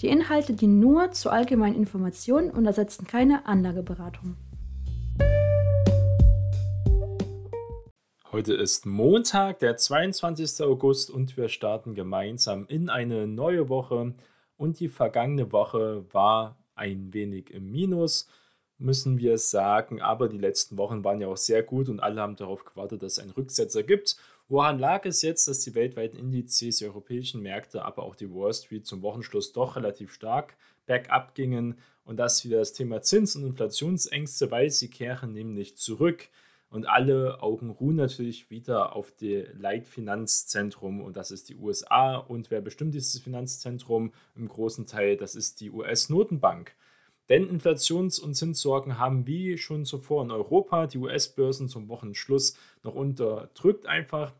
Die Inhalte dienen nur zur allgemeinen Information und ersetzen keine Anlageberatung. Heute ist Montag, der 22. August und wir starten gemeinsam in eine neue Woche. Und die vergangene Woche war ein wenig im Minus, müssen wir sagen. Aber die letzten Wochen waren ja auch sehr gut und alle haben darauf gewartet, dass es einen Rücksetzer gibt. Woran lag es jetzt, dass die weltweiten Indizes, die europäischen Märkte, aber auch die Wall Street zum Wochenschluss doch relativ stark bergab gingen und das wieder das Thema Zins- und Inflationsängste, weil sie kehren nämlich zurück. Und alle Augen ruhen natürlich wieder auf das Leitfinanzzentrum und das ist die USA. Und wer bestimmt dieses Finanzzentrum im großen Teil? Das ist die US-Notenbank. Denn Inflations- und Zinssorgen haben wie schon zuvor in Europa die US-Börsen zum Wochenschluss noch unterdrückt einfach.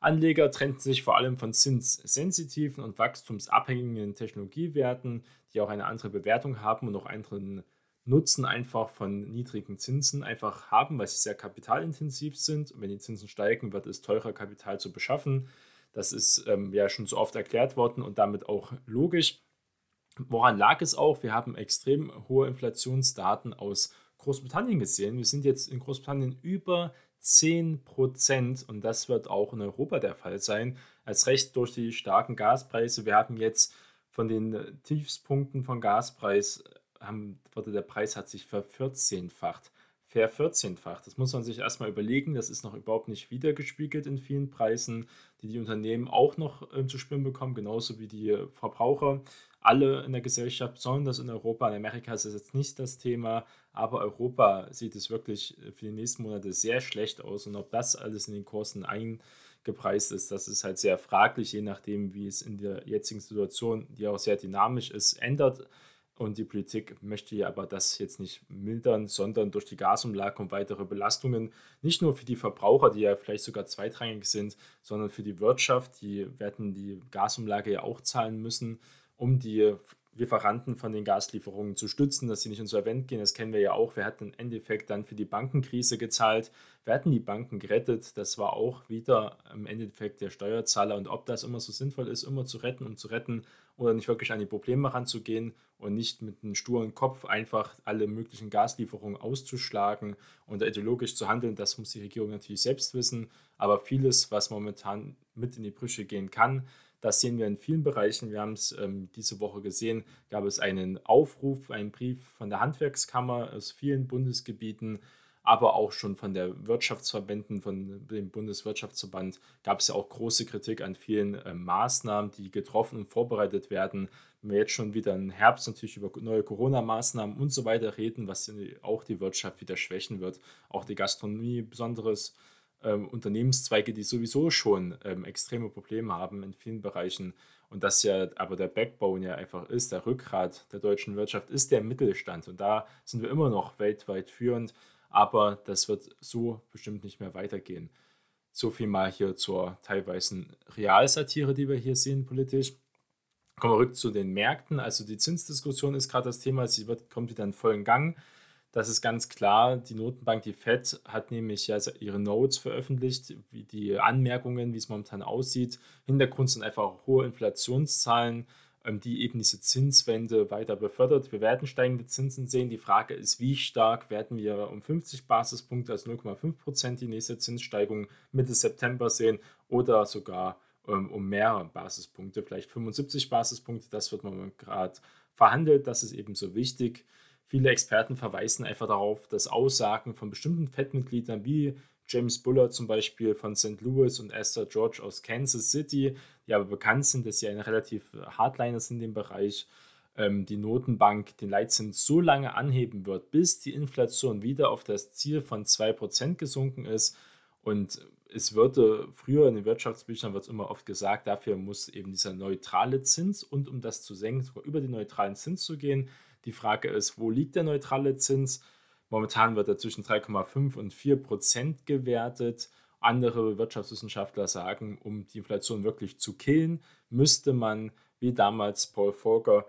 Anleger trennten sich vor allem von zinssensitiven und wachstumsabhängigen Technologiewerten, die auch eine andere Bewertung haben und auch anderen Nutzen einfach von niedrigen Zinsen einfach haben, weil sie sehr kapitalintensiv sind. Und wenn die Zinsen steigen, wird es teurer, Kapital zu beschaffen. Das ist ähm, ja schon so oft erklärt worden und damit auch logisch. Woran lag es auch? Wir haben extrem hohe Inflationsdaten aus Großbritannien gesehen. Wir sind jetzt in Großbritannien über 10 Prozent und das wird auch in Europa der Fall sein. Als recht durch die starken Gaspreise. Wir haben jetzt von den Tiefspunkten von Gaspreis, haben, der Preis hat sich vervierzehnfacht vervierzehnfacht. Das muss man sich erstmal überlegen. Das ist noch überhaupt nicht wiedergespiegelt in vielen Preisen, die die Unternehmen auch noch äh, zu spüren bekommen, genauso wie die Verbraucher. Alle in der Gesellschaft, besonders in Europa, in Amerika ist das jetzt nicht das Thema, aber Europa sieht es wirklich für die nächsten Monate sehr schlecht aus. Und ob das alles in den Kursen eingepreist ist, das ist halt sehr fraglich, je nachdem, wie es in der jetzigen Situation, die auch sehr dynamisch ist, ändert. Und die Politik möchte ja aber das jetzt nicht mildern, sondern durch die Gasumlage und weitere Belastungen, nicht nur für die Verbraucher, die ja vielleicht sogar zweitrangig sind, sondern für die Wirtschaft, die werden die Gasumlage ja auch zahlen müssen, um die Lieferanten von den Gaslieferungen zu stützen, dass sie nicht insolvent gehen. Das kennen wir ja auch. Wir hatten im Endeffekt dann für die Bankenkrise gezahlt. Wir hatten die Banken gerettet. Das war auch wieder im Endeffekt der Steuerzahler. Und ob das immer so sinnvoll ist, immer zu retten, um zu retten oder nicht wirklich an die Probleme ranzugehen und nicht mit einem sturen Kopf einfach alle möglichen Gaslieferungen auszuschlagen und ideologisch zu handeln, das muss die Regierung natürlich selbst wissen. Aber vieles, was momentan mit in die Brüche gehen kann, das sehen wir in vielen Bereichen. Wir haben es ähm, diese Woche gesehen, gab es einen Aufruf, einen Brief von der Handwerkskammer aus vielen Bundesgebieten, aber auch schon von der Wirtschaftsverbänden, von dem Bundeswirtschaftsverband gab es ja auch große Kritik an vielen äh, Maßnahmen, die getroffen und vorbereitet werden. Wenn wir jetzt schon wieder im Herbst natürlich über neue Corona-Maßnahmen und so weiter reden, was auch die Wirtschaft wieder schwächen wird, auch die Gastronomie besonderes ähm, Unternehmenszweige, die sowieso schon ähm, extreme Probleme haben in vielen Bereichen. Und das ja aber der Backbone ja einfach ist, der Rückgrat der deutschen Wirtschaft ist der Mittelstand. Und da sind wir immer noch weltweit führend, aber das wird so bestimmt nicht mehr weitergehen. So viel mal hier zur teilweise Realsatire, die wir hier sehen politisch. Kommen wir rück zu den Märkten. Also die Zinsdiskussion ist gerade das Thema, sie wird, kommt wieder in vollen Gang. Das ist ganz klar. Die Notenbank, die FED, hat nämlich ja ihre Notes veröffentlicht, wie die Anmerkungen, wie es momentan aussieht. Hintergrund sind einfach hohe Inflationszahlen, ähm, die eben diese Zinswende weiter befördert. Wir werden steigende Zinsen sehen. Die Frage ist, wie stark werden wir um 50 Basispunkte, also 0,5 Prozent, die nächste Zinssteigung Mitte September sehen oder sogar ähm, um mehr Basispunkte, vielleicht 75 Basispunkte. Das wird man gerade verhandelt. Das ist eben so wichtig. Viele Experten verweisen einfach darauf, dass Aussagen von bestimmten FED-Mitgliedern wie James Bullard zum Beispiel von St. Louis und Esther George aus Kansas City, die aber bekannt sind, dass sie ein relativ Hardliner sind in dem Bereich, ähm, die Notenbank den Leitzins so lange anheben wird, bis die Inflation wieder auf das Ziel von 2% gesunken ist Und es würde früher in den Wirtschaftsbüchern wird immer oft gesagt, dafür muss eben dieser neutrale Zins und um das zu senken, sogar über den neutralen Zins zu gehen. Die Frage ist, wo liegt der neutrale Zins? Momentan wird er zwischen 3,5 und 4 Prozent gewertet. Andere Wirtschaftswissenschaftler sagen, um die Inflation wirklich zu killen, müsste man, wie damals Paul Volcker,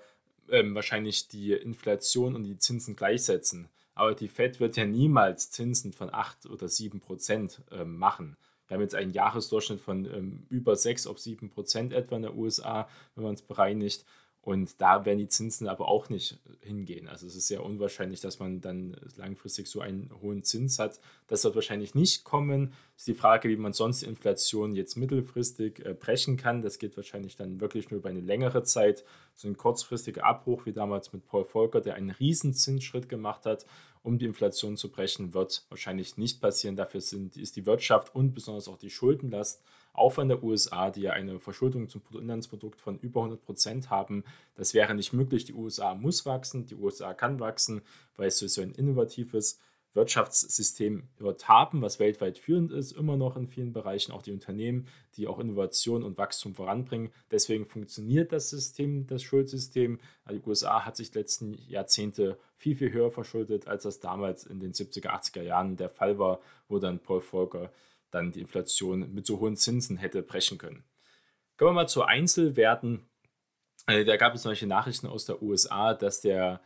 ähm, wahrscheinlich die Inflation und die Zinsen gleichsetzen. Aber die Fed wird ja niemals Zinsen von 8 oder 7 Prozent ähm, machen. Wir haben jetzt einen Jahresdurchschnitt von ähm, über 6 auf 7 Prozent etwa in den USA, wenn man es bereinigt. Und da werden die Zinsen aber auch nicht hingehen. Also es ist sehr unwahrscheinlich, dass man dann langfristig so einen hohen Zins hat. Das wird wahrscheinlich nicht kommen. Ist die Frage, wie man sonst die Inflation jetzt mittelfristig äh, brechen kann. Das geht wahrscheinlich dann wirklich nur über eine längere Zeit. So ein kurzfristiger Abbruch, wie damals mit Paul Volcker, der einen riesen Zinsschritt gemacht hat, um die Inflation zu brechen, wird wahrscheinlich nicht passieren. Dafür sind, ist die Wirtschaft und besonders auch die Schuldenlast auch von der USA, die ja eine Verschuldung zum Bruttoinlandsprodukt von über 100 Prozent haben. Das wäre nicht möglich. Die USA muss wachsen, die USA kann wachsen, weil es so ein innovatives Wirtschaftssystem haben, was weltweit führend ist, immer noch in vielen Bereichen, auch die Unternehmen, die auch Innovation und Wachstum voranbringen. Deswegen funktioniert das System, das Schuldsystem. Die USA hat sich letzten Jahrzehnte viel, viel höher verschuldet, als das damals in den 70er, 80er Jahren der Fall war, wo dann Paul Volcker dann die Inflation mit so hohen Zinsen hätte brechen können. Kommen wir mal zu Einzelwerten. Äh, da gab es solche Nachrichten aus der USA, dass der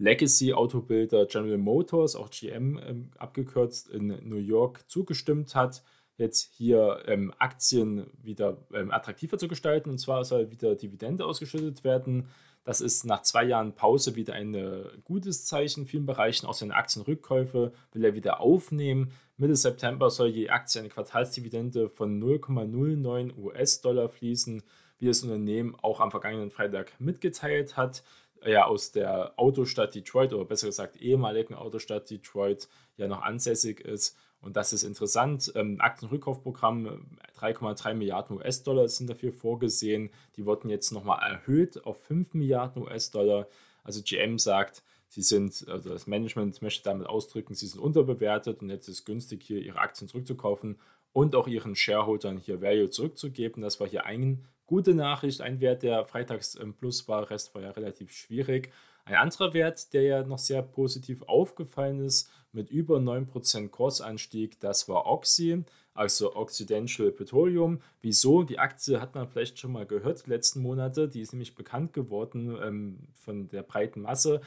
Legacy-Autobilder General Motors, auch GM ähm, abgekürzt, in New York zugestimmt hat, jetzt hier ähm, Aktien wieder ähm, attraktiver zu gestalten. Und zwar soll wieder Dividende ausgeschüttet werden. Das ist nach zwei Jahren Pause wieder ein äh, gutes Zeichen in vielen Bereichen. Auch seine Aktienrückkäufe will er wieder aufnehmen. Mitte September soll je Aktie eine Quartalsdividende von 0,09 US-Dollar fließen, wie das Unternehmen auch am vergangenen Freitag mitgeteilt hat. Ja, aus der Autostadt Detroit oder besser gesagt ehemaligen Autostadt Detroit ja noch ansässig ist. Und das ist interessant. Ähm, Aktienrückkaufprogramm 3,3 Milliarden US-Dollar sind dafür vorgesehen. Die wurden jetzt nochmal erhöht auf 5 Milliarden US-Dollar. Also GM sagt, sie sind, also das Management möchte damit ausdrücken, sie sind unterbewertet und jetzt ist es günstig, hier ihre Aktien zurückzukaufen und auch ihren Shareholdern hier Value zurückzugeben. Das war hier eine gute Nachricht, ein Wert, der freitags im Plus war, Rest war ja relativ schwierig. Ein anderer Wert, der ja noch sehr positiv aufgefallen ist, mit über 9% Kursanstieg, das war Oxy, also Occidental Petroleum. Wieso? Die Aktie hat man vielleicht schon mal gehört die letzten Monate, die ist nämlich bekannt geworden ähm, von der breiten Masse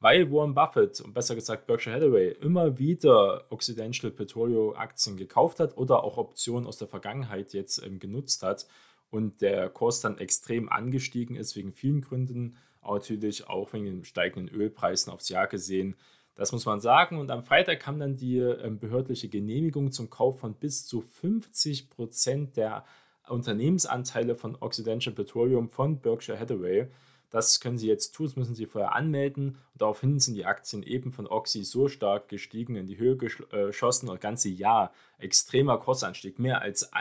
weil Warren Buffett und besser gesagt Berkshire Hathaway immer wieder Occidental Petroleum Aktien gekauft hat oder auch Optionen aus der Vergangenheit jetzt ähm, genutzt hat und der Kurs dann extrem angestiegen ist wegen vielen Gründen, natürlich auch wegen den steigenden Ölpreisen aufs Jahr gesehen. Das muss man sagen. Und am Freitag kam dann die ähm, behördliche Genehmigung zum Kauf von bis zu 50 Prozent der Unternehmensanteile von Occidental Petroleum von Berkshire Hathaway. Das können Sie jetzt tun, das müssen Sie vorher anmelden. Und daraufhin sind die Aktien eben von Oxy so stark gestiegen, in die Höhe äh, geschossen, das ganze Jahr extremer Kursanstieg. Mehr als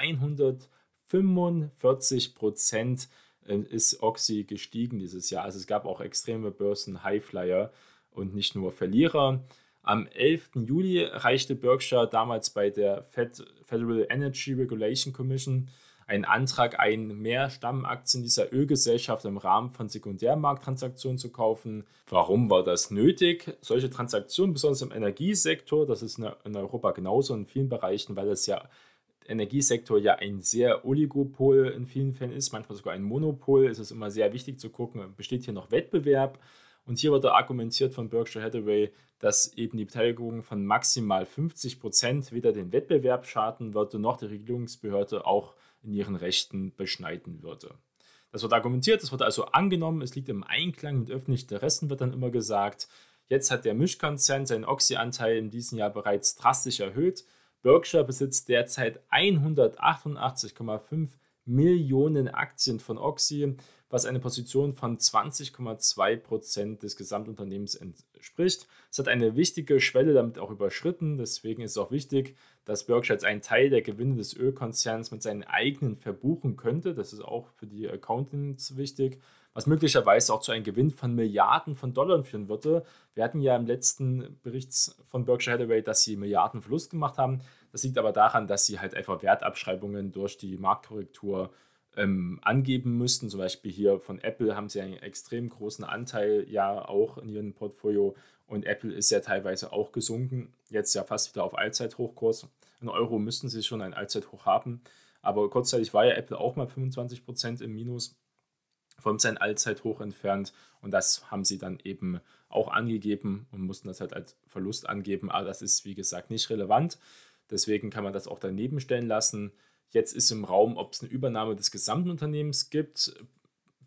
145 Prozent ist Oxy gestiegen dieses Jahr. Also es gab auch extreme Börsen-Highflyer und nicht nur Verlierer. Am 11. Juli reichte Berkshire damals bei der Federal Energy Regulation Commission einen Antrag ein, mehr Stammaktien dieser Ölgesellschaft im Rahmen von Sekundärmarkttransaktionen zu kaufen. Warum war das nötig? Solche Transaktionen, besonders im Energiesektor, das ist in Europa genauso in vielen Bereichen, weil das ja Energiesektor ja ein sehr Oligopol in vielen Fällen ist, manchmal sogar ein Monopol, ist es immer sehr wichtig zu gucken, besteht hier noch Wettbewerb? Und hier wurde argumentiert von Berkshire Hathaway, dass eben die Beteiligung von maximal 50 Prozent weder den Wettbewerb schaden würde, noch die Regierungsbehörde auch in ihren Rechten beschneiden würde. Das wird argumentiert, das wird also angenommen, es liegt im Einklang mit öffentlichen Interessen, wird dann immer gesagt. Jetzt hat der Mischkonzern seinen Oxy-Anteil in diesem Jahr bereits drastisch erhöht. Berkshire besitzt derzeit 188,5 Millionen Aktien von Oxy, was eine Position von 20,2 Prozent des Gesamtunternehmens entspricht. Es hat eine wichtige Schwelle damit auch überschritten. Deswegen ist es auch wichtig, dass Berkshire jetzt einen Teil der Gewinne des Ölkonzerns mit seinen eigenen verbuchen könnte. Das ist auch für die Accountants wichtig, was möglicherweise auch zu einem Gewinn von Milliarden von Dollar führen würde. Wir hatten ja im letzten Bericht von Berkshire Hathaway, dass sie Milliarden Verlust gemacht haben. Das liegt aber daran, dass sie halt einfach Wertabschreibungen durch die Marktkorrektur ähm, angeben müssten. Zum Beispiel hier von Apple haben sie einen extrem großen Anteil ja auch in ihrem Portfolio und Apple ist ja teilweise auch gesunken, jetzt ja fast wieder auf Allzeithochkurs. In Euro müssten sie schon ein Allzeithoch haben, aber kurzzeitig war ja Apple auch mal 25% im Minus von seinem Allzeithoch entfernt und das haben sie dann eben auch angegeben und mussten das halt als Verlust angeben, aber das ist wie gesagt nicht relevant. Deswegen kann man das auch daneben stellen lassen. Jetzt ist im Raum, ob es eine Übernahme des gesamten Unternehmens gibt.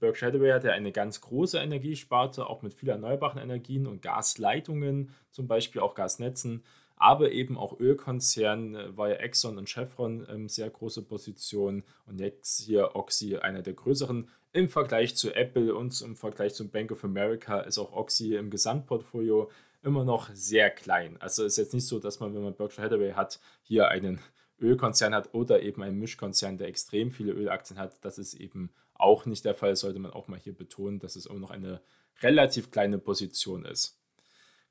Berkshire Hathaway hat ja eine ganz große Energiesparte, auch mit vielen erneuerbaren Energien und Gasleitungen, zum Beispiel auch Gasnetzen, aber eben auch Ölkonzernen, äh, war ja Exxon und Chevron ähm, sehr große Positionen und jetzt hier Oxy einer der größeren. Im Vergleich zu Apple und im Vergleich zum Bank of America ist auch Oxy im Gesamtportfolio immer noch sehr klein. Also ist jetzt nicht so, dass man, wenn man Berkshire Hathaway hat, hier einen Ölkonzern hat oder eben einen Mischkonzern, der extrem viele Ölaktien hat. Das ist eben auch nicht der Fall, sollte man auch mal hier betonen, dass es immer noch eine relativ kleine Position ist.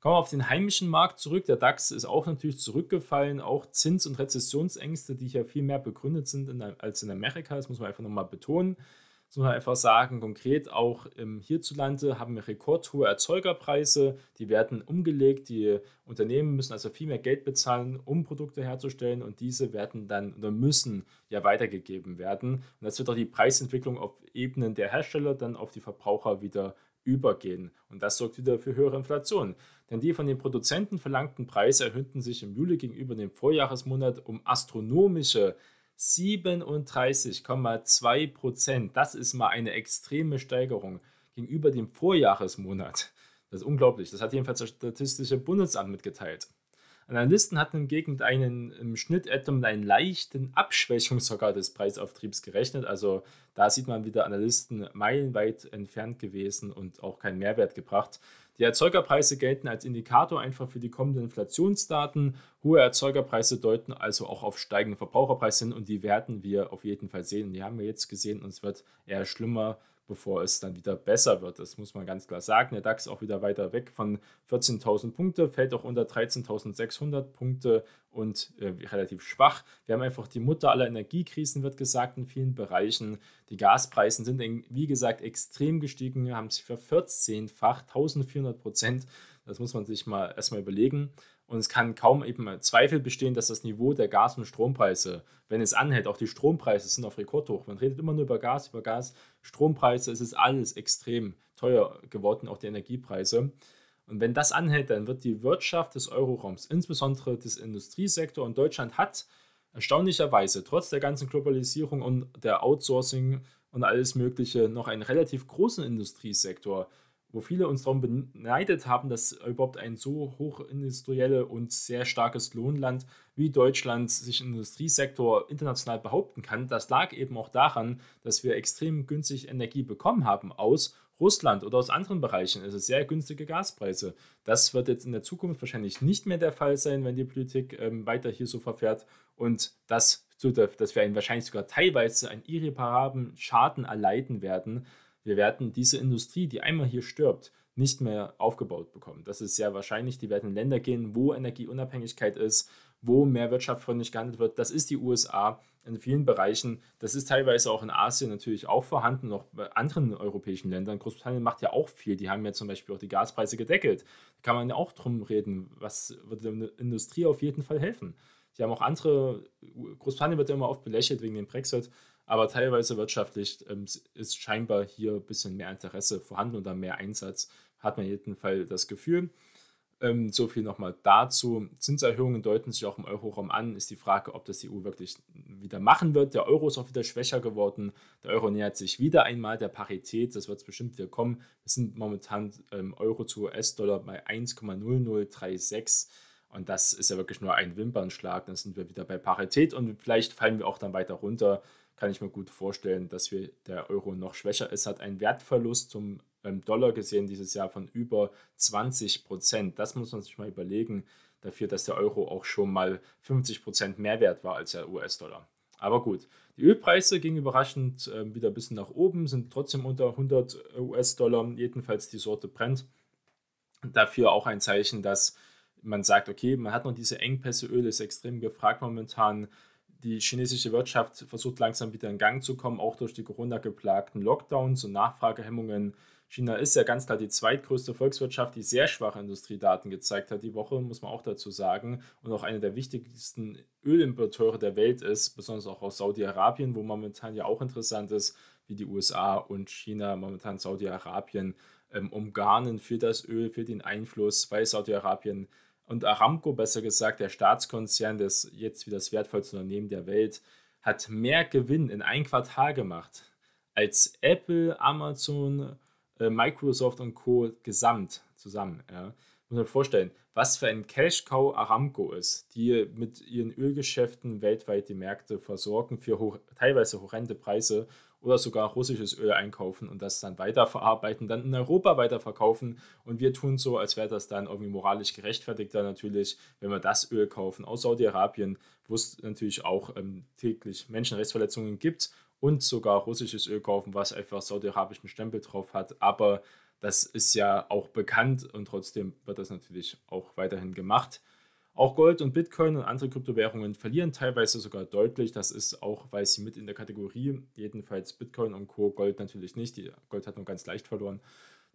Kommen wir auf den heimischen Markt zurück. Der DAX ist auch natürlich zurückgefallen. Auch Zins- und Rezessionsängste, die hier viel mehr begründet sind in, als in Amerika, das muss man einfach nochmal betonen. Das muss man einfach sagen, konkret auch ähm, hierzulande haben wir rekordhohe Erzeugerpreise, die werden umgelegt, die Unternehmen müssen also viel mehr Geld bezahlen, um Produkte herzustellen und diese werden dann oder müssen ja weitergegeben werden. Und das wird auch die Preisentwicklung auf Ebenen der Hersteller dann auf die Verbraucher wieder übergehen. Und das sorgt wieder für höhere Inflation. Denn die von den Produzenten verlangten Preise erhöhten sich im Juli gegenüber dem Vorjahresmonat um astronomische 37,2 Prozent. Das ist mal eine extreme Steigerung gegenüber dem Vorjahresmonat. Das ist unglaublich. Das hat jedenfalls das Statistische Bundesamt mitgeteilt. Analysten hatten hingegen einen im Schnitt etwa mit einer leichten Abschwächung sogar des Preisauftriebs gerechnet. Also da sieht man wieder Analysten meilenweit entfernt gewesen und auch keinen Mehrwert gebracht. Die Erzeugerpreise gelten als Indikator einfach für die kommenden Inflationsdaten. Hohe Erzeugerpreise deuten also auch auf steigende Verbraucherpreise hin und die werden wir auf jeden Fall sehen. Die haben wir jetzt gesehen und es wird eher schlimmer bevor es dann wieder besser wird. Das muss man ganz klar sagen. Der DAX auch wieder weiter weg von 14.000 Punkte, fällt auch unter 13.600 Punkte und äh, relativ schwach. Wir haben einfach die Mutter aller Energiekrisen, wird gesagt, in vielen Bereichen. Die Gaspreise sind, wie gesagt, extrem gestiegen, haben sich vervierzehnfacht, 1400 Prozent. Das muss man sich mal erstmal überlegen. Und es kann kaum eben Zweifel bestehen, dass das Niveau der Gas- und Strompreise, wenn es anhält, auch die Strompreise sind auf Rekordhoch. Man redet immer nur über Gas, über Gas, Strompreise, es ist alles extrem teuer geworden, auch die Energiepreise. Und wenn das anhält, dann wird die Wirtschaft des Euroraums, insbesondere des Industriesektors und Deutschland hat erstaunlicherweise trotz der ganzen Globalisierung und der Outsourcing und alles Mögliche noch einen relativ großen Industriesektor wo viele uns darum beneidet haben, dass überhaupt ein so hochindustrielles und sehr starkes Lohnland wie Deutschland sich im Industriesektor international behaupten kann. Das lag eben auch daran, dass wir extrem günstig Energie bekommen haben aus Russland oder aus anderen Bereichen, also sehr günstige Gaspreise. Das wird jetzt in der Zukunft wahrscheinlich nicht mehr der Fall sein, wenn die Politik ähm, weiter hier so verfährt und das, dass wir einen wahrscheinlich sogar teilweise einen irreparablen Schaden erleiden werden, wir werden diese Industrie, die einmal hier stirbt, nicht mehr aufgebaut bekommen. Das ist sehr wahrscheinlich. Die werden in Länder gehen, wo Energieunabhängigkeit ist, wo mehr wirtschaftsfreundlich gehandelt wird. Das ist die USA in vielen Bereichen. Das ist teilweise auch in Asien natürlich auch vorhanden, noch bei anderen europäischen Ländern. Großbritannien macht ja auch viel. Die haben ja zum Beispiel auch die Gaspreise gedeckelt. Da kann man ja auch drum reden, was wird der Industrie auf jeden Fall helfen. Die haben auch andere, Großbritannien wird ja immer oft belächelt wegen dem Brexit. Aber teilweise wirtschaftlich ähm, ist scheinbar hier ein bisschen mehr Interesse vorhanden oder mehr Einsatz, hat man jedenfalls das Gefühl. Ähm, so viel nochmal dazu. Zinserhöhungen deuten sich auch im Euroraum an. Ist die Frage, ob das die EU wirklich wieder machen wird. Der Euro ist auch wieder schwächer geworden. Der Euro nähert sich wieder einmal der Parität. Das wird es bestimmt wieder kommen. Wir sind momentan ähm, Euro zu US-Dollar bei 1,0036. Und das ist ja wirklich nur ein Wimpernschlag. Dann sind wir wieder bei Parität und vielleicht fallen wir auch dann weiter runter kann ich mir gut vorstellen, dass wir, der Euro noch schwächer ist. Hat einen Wertverlust zum ähm, Dollar gesehen dieses Jahr von über 20 Prozent. Das muss man sich mal überlegen, dafür, dass der Euro auch schon mal 50 Prozent mehr wert war als der US-Dollar. Aber gut, die Ölpreise gingen überraschend äh, wieder ein bisschen nach oben, sind trotzdem unter 100 US-Dollar, jedenfalls die Sorte brennt. Dafür auch ein Zeichen, dass man sagt, okay, man hat noch diese Engpässe, Öl ist extrem gefragt momentan. Die chinesische Wirtschaft versucht langsam wieder in Gang zu kommen, auch durch die Corona-geplagten Lockdowns und Nachfragehemmungen. China ist ja ganz klar die zweitgrößte Volkswirtschaft, die sehr schwache Industriedaten gezeigt hat die Woche, muss man auch dazu sagen. Und auch eine der wichtigsten Ölimporteure der Welt ist, besonders auch aus Saudi-Arabien, wo momentan ja auch interessant ist, wie die USA und China momentan Saudi-Arabien ähm, umgarnen für das Öl, für den Einfluss, weil Saudi-Arabien und Aramco, besser gesagt, der Staatskonzern, das jetzt wie das wertvollste Unternehmen der Welt, hat mehr Gewinn in ein Quartal gemacht als Apple, Amazon, äh, Microsoft und Co. gesamt zusammen. Ja. Muss man vorstellen, was für ein Cash-Cow Aramco ist, die mit ihren Ölgeschäften weltweit die Märkte versorgen für hoch, teilweise horrende Preise oder sogar russisches Öl einkaufen und das dann weiterverarbeiten, dann in Europa weiterverkaufen. Und wir tun so, als wäre das dann irgendwie moralisch gerechtfertigter natürlich, wenn wir das Öl kaufen aus Saudi-Arabien, wo es natürlich auch ähm, täglich Menschenrechtsverletzungen gibt und sogar russisches Öl kaufen, was einfach saudi-arabischen Stempel drauf hat. Aber das ist ja auch bekannt und trotzdem wird das natürlich auch weiterhin gemacht. Auch Gold und Bitcoin und andere Kryptowährungen verlieren teilweise sogar deutlich. Das ist auch, weil sie mit in der Kategorie, jedenfalls Bitcoin und Co. Gold natürlich nicht. Die Gold hat nur ganz leicht verloren.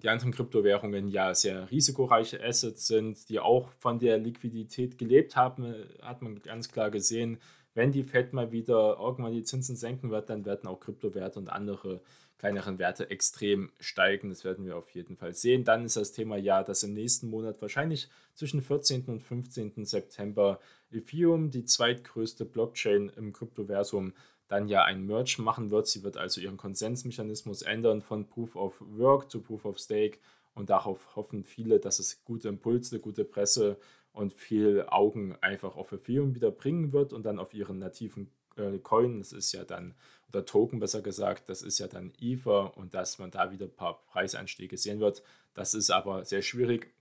Die anderen Kryptowährungen ja sehr risikoreiche Assets sind, die auch von der Liquidität gelebt haben, hat man ganz klar gesehen. Wenn die Fed mal wieder irgendwann die Zinsen senken wird, dann werden auch Kryptowerte und andere kleineren Werte extrem steigen. Das werden wir auf jeden Fall sehen. Dann ist das Thema ja, dass im nächsten Monat wahrscheinlich zwischen 14. und 15. September Ethereum, die zweitgrößte Blockchain im Kryptoversum, dann ja ein Merge machen wird. Sie wird also ihren Konsensmechanismus ändern von Proof of Work zu Proof of Stake und darauf hoffen viele, dass es gute Impulse, gute Presse und viel Augen einfach auf Ethereum wieder bringen wird und dann auf ihren nativen äh, Coin, das ist ja dann, oder Token besser gesagt, das ist ja dann Ether und dass man da wieder ein paar Preisanstiege sehen wird. Das ist aber sehr schwierig,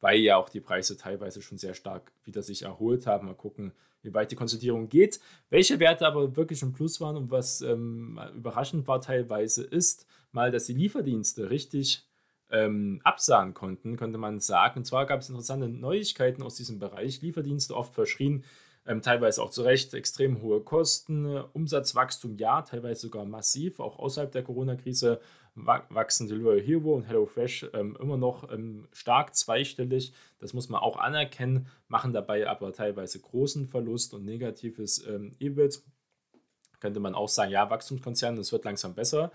weil ja auch die Preise teilweise schon sehr stark wieder sich erholt haben. Mal gucken, wie weit die Konsolidierung geht. Welche Werte aber wirklich im Plus waren und was ähm, überraschend war teilweise ist, mal, dass die Lieferdienste richtig ähm, absahen konnten, könnte man sagen. Und zwar gab es interessante Neuigkeiten aus diesem Bereich. Lieferdienste oft verschrien, ähm, teilweise auch zu Recht extrem hohe Kosten, Umsatzwachstum ja, teilweise sogar massiv, auch außerhalb der Corona-Krise wachsen Delivery Hero und HelloFresh ähm, immer noch ähm, stark zweistellig. Das muss man auch anerkennen, machen dabei aber teilweise großen Verlust und negatives ähm, EBIT. Könnte man auch sagen, ja, Wachstumskonzern, das wird langsam besser.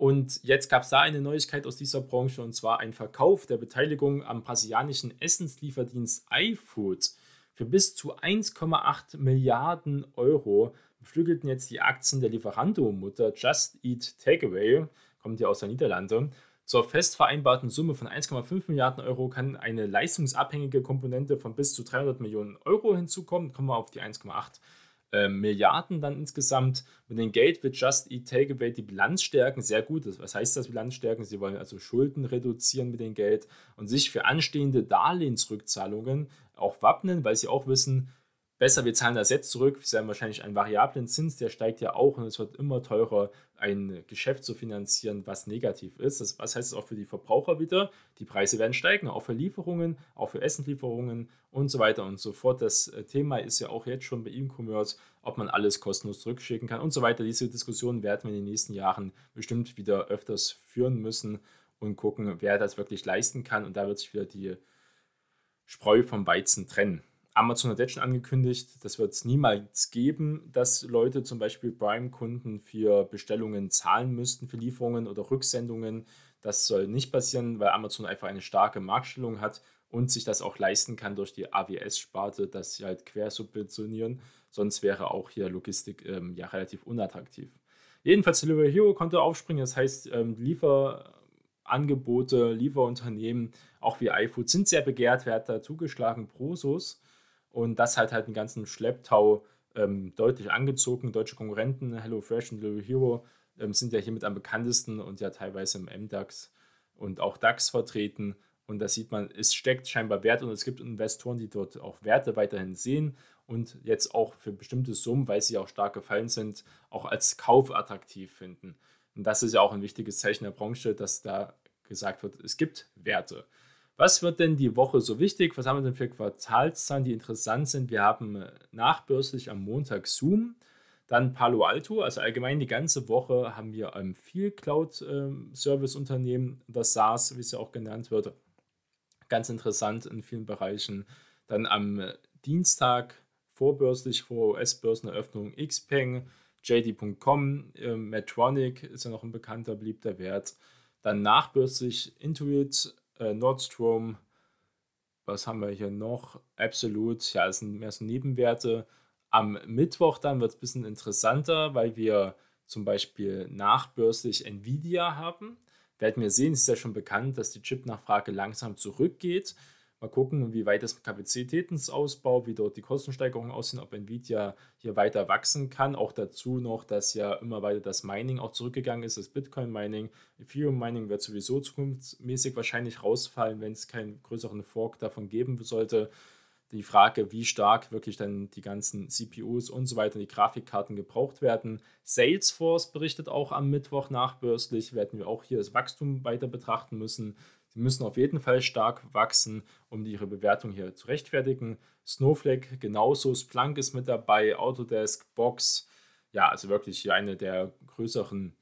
Und jetzt gab es da eine Neuigkeit aus dieser Branche und zwar ein Verkauf der Beteiligung am brasilianischen Essenslieferdienst iFood. Für bis zu 1,8 Milliarden Euro beflügelten jetzt die Aktien der Lieferando-Mutter Just Eat Takeaway, kommt ja aus der Niederlande. Zur fest vereinbarten Summe von 1,5 Milliarden Euro kann eine leistungsabhängige Komponente von bis zu 300 Millionen Euro hinzukommen. Kommen wir auf die 1,8 äh, Milliarden dann insgesamt. Mit dem Geld wird Just Eat Takeaway die Bilanz stärken. Sehr gut. Was heißt das Bilanz stärken? Sie wollen also Schulden reduzieren mit dem Geld und sich für anstehende Darlehensrückzahlungen auch wappnen, weil sie auch wissen, besser, wir zahlen das jetzt zurück. Sie haben wahrscheinlich einen variablen Zins, der steigt ja auch und es wird immer teurer, ein Geschäft zu finanzieren, was negativ ist. Das, was heißt das auch für die Verbraucher wieder? Die Preise werden steigen, auch für Lieferungen, auch für Essenlieferungen und so weiter und so fort. Das äh, Thema ist ja auch jetzt schon bei E-Commerce, ob man alles kostenlos zurückschicken kann und so weiter. Diese Diskussion werden wir in den nächsten Jahren bestimmt wieder öfters führen müssen und gucken, wer das wirklich leisten kann. Und da wird sich wieder die Spreu vom Weizen trennen. Amazon hat jetzt schon angekündigt, das wird es niemals geben, dass Leute zum Beispiel Prime-Kunden für Bestellungen zahlen müssten, für Lieferungen oder Rücksendungen. Das soll nicht passieren, weil Amazon einfach eine starke Marktstellung hat und sich das auch leisten kann durch die AWS-Sparte, dass sie halt quersubventionieren. Sonst wäre auch hier Logistik ähm, ja relativ unattraktiv. Jedenfalls Delivery Hero konnte aufspringen, das heißt ähm, Lieferangebote, Lieferunternehmen, auch wie iFood, sind sehr begehrt, wer hat da zugeschlagen? Prosus. Und das hat halt den ganzen Schlepptau ähm, deutlich angezogen. Deutsche Konkurrenten, HelloFresh und Delivery Hero, ähm, sind ja hier mit am bekanntesten und ja teilweise im MDAX und auch DAX vertreten. Und da sieht man, es steckt scheinbar Wert und es gibt Investoren, die dort auch Werte weiterhin sehen und jetzt auch für bestimmte Summen, weil sie auch stark gefallen sind, auch als Kauf attraktiv finden. Und das ist ja auch ein wichtiges Zeichen der Branche, dass da gesagt wird, es gibt Werte. Was wird denn die Woche so wichtig? Was haben wir denn für Quartalszahlen, die interessant sind? Wir haben äh, nachbörslich am Montag Zoom, dann Palo Alto, also allgemein die ganze Woche haben wir ähm, viel Cloud-Service-Unternehmen, das SaaS, wie es ja auch genannt wird. Ganz interessant in vielen Bereichen. Dann am äh, Dienstag vorbörslich vor US-Börseneröffnung Xpeng, JD.com, äh, Medtronic ist ja noch ein bekannter, beliebter Wert. Dann nachbörslich Intuit, äh, Nordstrom, was haben wir hier noch? Absolut, ja, das sind mehr so Nebenwerte. Am Mittwoch dann wird es ein bisschen interessanter, weil wir zum Beispiel nachbörslich Nvidia haben. Werden wir sehen, es ist ja schon bekannt, dass die Chip-Nachfrage langsam zurückgeht. Mal gucken, wie weit das Kapazitätsausbau, wie dort die Kostensteigerungen aussehen, ob Nvidia hier weiter wachsen kann. Auch dazu noch, dass ja immer weiter das Mining auch zurückgegangen ist, das Bitcoin-Mining. Ethereum-Mining wird sowieso zukunftsmäßig wahrscheinlich rausfallen, wenn es keinen größeren Fork davon geben sollte. Die Frage, wie stark wirklich dann die ganzen CPUs und so weiter, die Grafikkarten gebraucht werden. Salesforce berichtet auch am Mittwoch nachbörslich, werden wir auch hier das Wachstum weiter betrachten müssen. Sie müssen auf jeden Fall stark wachsen, um ihre Bewertung hier zu rechtfertigen. Snowflake genauso, Splunk ist mit dabei, Autodesk, Box. Ja, also wirklich hier eine der größeren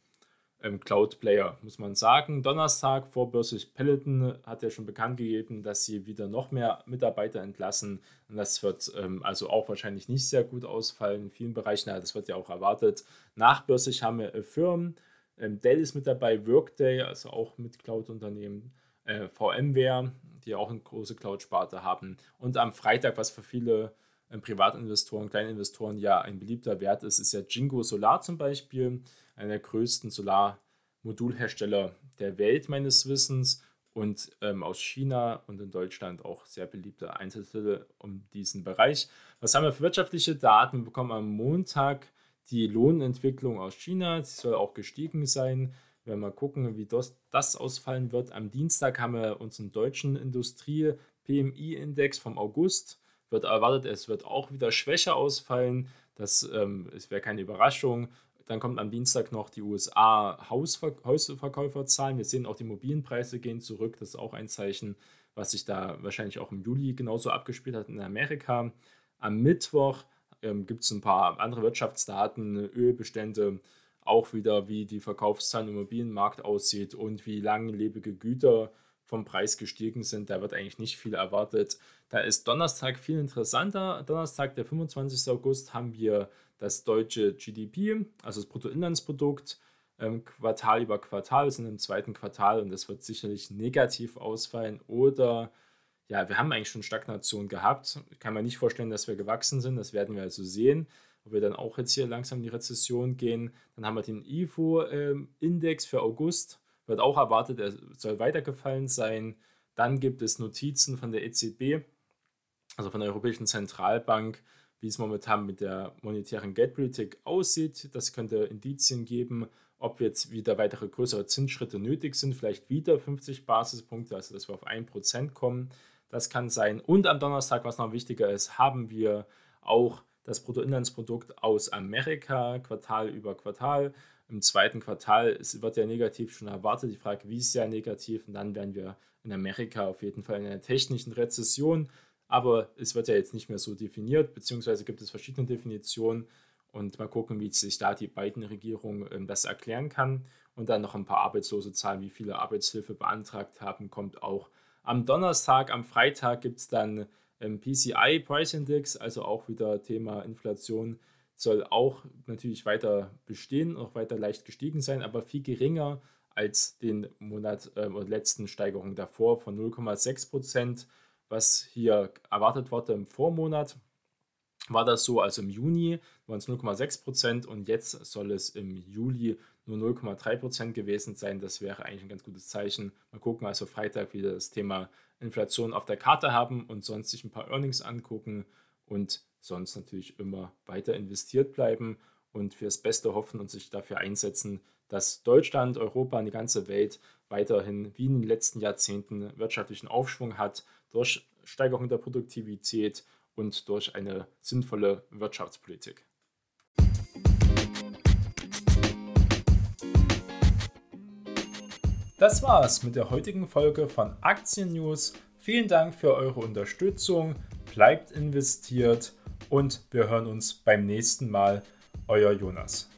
ähm, Cloud-Player, muss man sagen. Donnerstag vorbörslich Peloton hat ja schon bekannt gegeben, dass sie wieder noch mehr Mitarbeiter entlassen. Und das wird ähm, also auch wahrscheinlich nicht sehr gut ausfallen in vielen Bereichen. Ja, das wird ja auch erwartet. Nachbörslich haben wir äh, Firmen. Ähm, Dell ist mit dabei, Workday, also auch mit Cloud-Unternehmen äh, VMware, die auch eine große Cloud-Sparte haben. Und am Freitag, was für viele äh, Privatinvestoren, Kleininvestoren ja ein beliebter Wert ist, ist ja Jingo Solar zum Beispiel, einer der größten Solarmodulhersteller der Welt meines Wissens und ähm, aus China und in Deutschland auch sehr beliebte Einzeltitel um diesen Bereich. Was haben wir für wirtschaftliche Daten? Wir bekommen am Montag die Lohnentwicklung aus China. Sie soll auch gestiegen sein. Wir werden mal gucken, wie das, das ausfallen wird. Am Dienstag haben wir unseren deutschen Industrie-PMI-Index vom August. Wird erwartet, es wird auch wieder schwächer ausfallen. Das ähm, wäre keine Überraschung. Dann kommt am Dienstag noch die USA Hausver Hausverkäuferzahlen. Wir sehen auch, die Immobilienpreise gehen zurück. Das ist auch ein Zeichen, was sich da wahrscheinlich auch im Juli genauso abgespielt hat in Amerika. Am Mittwoch ähm, gibt es ein paar andere Wirtschaftsdaten, Ölbestände, auch wieder, wie die Verkaufszahlen im Immobilienmarkt aussieht und wie langlebige Güter vom Preis gestiegen sind. Da wird eigentlich nicht viel erwartet. Da ist Donnerstag viel interessanter. Donnerstag, der 25. August, haben wir das deutsche GDP, also das Bruttoinlandsprodukt, ähm, Quartal über Quartal. Wir sind im zweiten Quartal und das wird sicherlich negativ ausfallen. Oder ja, wir haben eigentlich schon Stagnation gehabt. Kann man nicht vorstellen, dass wir gewachsen sind. Das werden wir also sehen wo wir dann auch jetzt hier langsam in die Rezession gehen. Dann haben wir den IFO-Index für August, wird auch erwartet, er soll weitergefallen sein. Dann gibt es Notizen von der EZB, also von der Europäischen Zentralbank, wie es momentan mit der monetären Geldpolitik aussieht. Das könnte Indizien geben, ob jetzt wieder weitere größere Zinsschritte nötig sind, vielleicht wieder 50 Basispunkte, also dass wir auf 1% kommen. Das kann sein. Und am Donnerstag, was noch wichtiger ist, haben wir auch das Bruttoinlandsprodukt aus Amerika Quartal über Quartal. Im zweiten Quartal wird ja negativ schon erwartet. Die Frage, wie ist ja negativ? Und dann werden wir in Amerika auf jeden Fall in einer technischen Rezession. Aber es wird ja jetzt nicht mehr so definiert, beziehungsweise gibt es verschiedene Definitionen. Und mal gucken, wie sich da die beiden Regierungen ähm, das erklären kann. Und dann noch ein paar arbeitslose Zahlen, wie viele Arbeitshilfe beantragt haben, kommt auch am Donnerstag. Am Freitag gibt es dann PCI Price Index, also auch wieder Thema Inflation, soll auch natürlich weiter bestehen, auch weiter leicht gestiegen sein, aber viel geringer als den Monat äh, letzten Steigerungen davor von 0,6 Prozent, was hier erwartet wurde im Vormonat. War das so, also im Juni waren es 0,6 Prozent und jetzt soll es im Juli nur 0,3 Prozent gewesen sein. Das wäre eigentlich ein ganz gutes Zeichen. Mal gucken, also Freitag wieder das Thema Inflation auf der Karte haben und sonst sich ein paar Earnings angucken und sonst natürlich immer weiter investiert bleiben und fürs Beste hoffen und sich dafür einsetzen, dass Deutschland, Europa und die ganze Welt weiterhin wie in den letzten Jahrzehnten wirtschaftlichen Aufschwung hat durch Steigerung der Produktivität und durch eine sinnvolle Wirtschaftspolitik. Das war's mit der heutigen Folge von Aktien News Vielen Dank für eure Unterstützung, bleibt investiert und wir hören uns beim nächsten Mal. Euer Jonas.